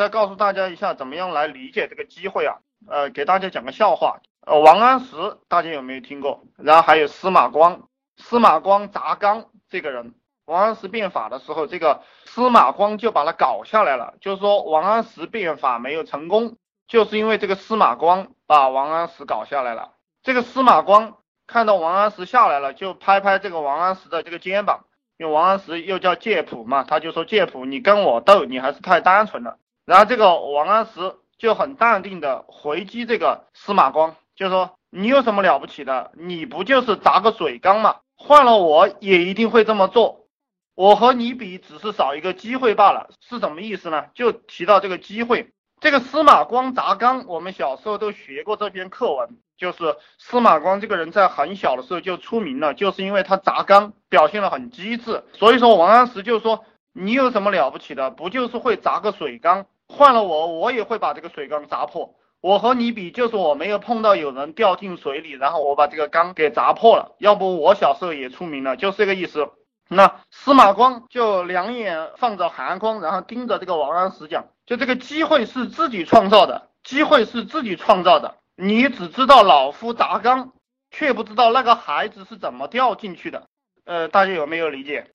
再告诉大家一下怎么样来理解这个机会啊。呃，给大家讲个笑话。呃，王安石大家有没有听过？然后还有司马光，司马光砸缸这个人，王安石变法的时候，这个司马光就把他搞下来了。就是说王安石变法没有成功，就是因为这个司马光把王安石搞下来了。这个司马光看到王安石下来了，就拍拍这个王安石的这个肩膀，因为王安石又叫介甫嘛，他就说介甫，你跟我斗，你还是太单纯了。然后这个王安石就很淡定的回击这个司马光。就说你有什么了不起的？你不就是砸个水缸吗？换了我也一定会这么做。我和你比，只是少一个机会罢了，是什么意思呢？就提到这个机会。这个司马光砸缸，我们小时候都学过这篇课文。就是司马光这个人在很小的时候就出名了，就是因为他砸缸表现的很机智。所以说王安石就说你有什么了不起的？不就是会砸个水缸？换了我，我也会把这个水缸砸破。我和你比，就是我没有碰到有人掉进水里，然后我把这个缸给砸破了。要不我小时候也出名了，就是这个意思。那司马光就两眼放着寒光，然后盯着这个王安石讲：就这个机会是自己创造的，机会是自己创造的。你只知道老夫砸缸，却不知道那个孩子是怎么掉进去的。呃，大家有没有理解？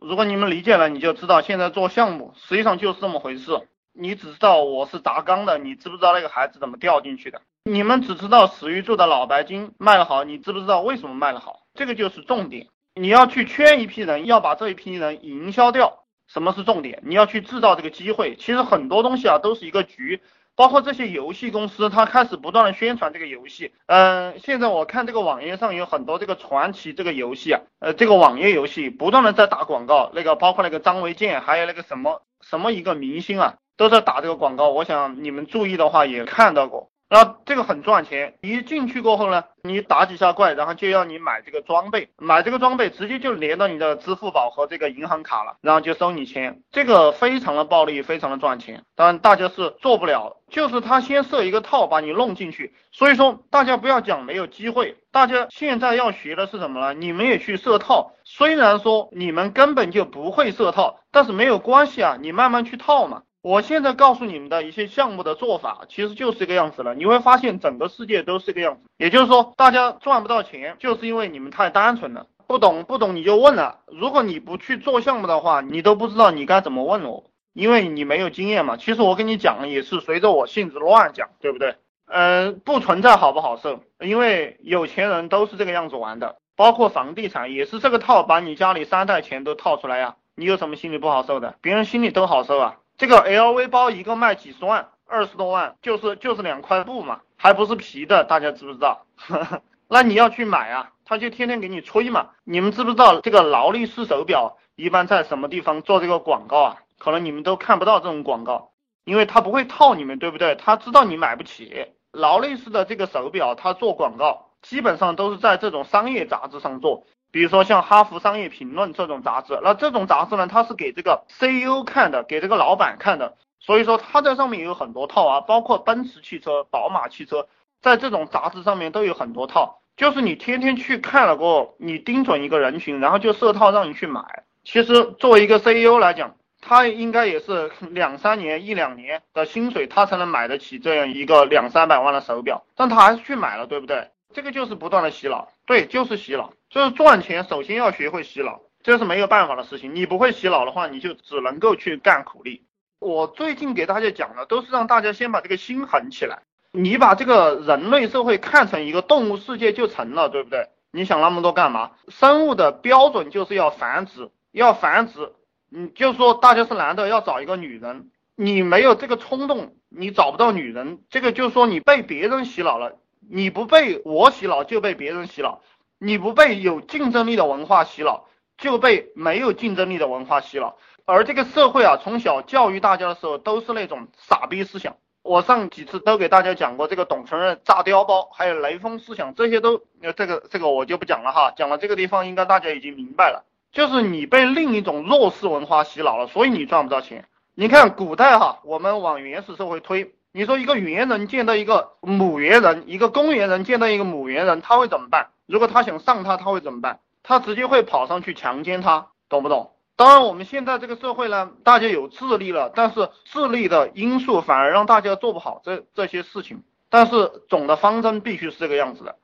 如果你们理解了，你就知道现在做项目实际上就是这么回事。你只知道我是砸缸的，你知不知道那个孩子怎么掉进去的？你们只知道史玉柱的脑白金卖得好，你知不知道为什么卖得好？这个就是重点。你要去圈一批人，要把这一批人营销掉。什么是重点？你要去制造这个机会。其实很多东西啊，都是一个局。包括这些游戏公司，它开始不断的宣传这个游戏。嗯，现在我看这个网页上有很多这个传奇这个游戏啊，呃，这个网页游戏不断的在打广告。那个包括那个张卫健，还有那个什么什么一个明星啊。都在打这个广告，我想你们注意的话也看到过。那这个很赚钱，一进去过后呢，你打几下怪，然后就要你买这个装备，买这个装备直接就连到你的支付宝和这个银行卡了，然后就收你钱，这个非常的暴利，非常的赚钱。当然大家是做不了，就是他先设一个套把你弄进去。所以说大家不要讲没有机会，大家现在要学的是什么呢？你们也去设套，虽然说你们根本就不会设套，但是没有关系啊，你慢慢去套嘛。我现在告诉你们的一些项目的做法，其实就是这个样子了。你会发现整个世界都是这个样子，也就是说，大家赚不到钱，就是因为你们太单纯了，不懂不懂你就问了。如果你不去做项目的话，你都不知道你该怎么问我，因为你没有经验嘛。其实我跟你讲也是随着我性子乱讲，对不对？嗯，不存在好不好受，因为有钱人都是这个样子玩的，包括房地产也是这个套，把你家里三代钱都套出来呀。你有什么心里不好受的？别人心里都好受啊。这个 LV 包一个卖几十万，二十多万，就是就是两块布嘛，还不是皮的，大家知不知道？那你要去买啊，他就天天给你吹嘛。你们知不知道这个劳力士手表一般在什么地方做这个广告啊？可能你们都看不到这种广告，因为他不会套你们，对不对？他知道你买不起。劳力士的这个手表，他做广告基本上都是在这种商业杂志上做。比如说像《哈佛商业评论》这种杂志，那这种杂志呢，它是给这个 CEO 看的，给这个老板看的，所以说它在上面有很多套啊，包括奔驰汽车、宝马汽车，在这种杂志上面都有很多套。就是你天天去看了过后，你盯准一个人群，然后就设套让你去买。其实作为一个 CEO 来讲，他应该也是两三年、一两年的薪水，他才能买得起这样一个两三百万的手表，但他还是去买了，对不对？这个就是不断的洗脑，对，就是洗脑。就是赚钱，首先要学会洗脑，这是没有办法的事情。你不会洗脑的话，你就只能够去干苦力。我最近给大家讲的都是让大家先把这个心狠起来。你把这个人类社会看成一个动物世界就成了，对不对？你想那么多干嘛？生物的标准就是要繁殖，要繁殖。你就说大家是男的要找一个女人，你没有这个冲动，你找不到女人。这个就是说你被别人洗脑了，你不被我洗脑就被别人洗脑。你不被有竞争力的文化洗脑，就被没有竞争力的文化洗脑。而这个社会啊，从小教育大家的时候都是那种傻逼思想。我上几次都给大家讲过这个董承认炸碉堡，还有雷锋思想，这些都呃这个这个我就不讲了哈。讲了这个地方，应该大家已经明白了，就是你被另一种弱势文化洗脑了，所以你赚不到钱。你看古代哈，我们往原始社会推，你说一个猿人见到一个母猿人，一个公猿人见到一个母猿人，他会怎么办？如果他想上他，他会怎么办？他直接会跑上去强奸他，懂不懂？当然，我们现在这个社会呢，大家有智力了，但是智力的因素反而让大家做不好这这些事情。但是总的方针必须是这个样子的。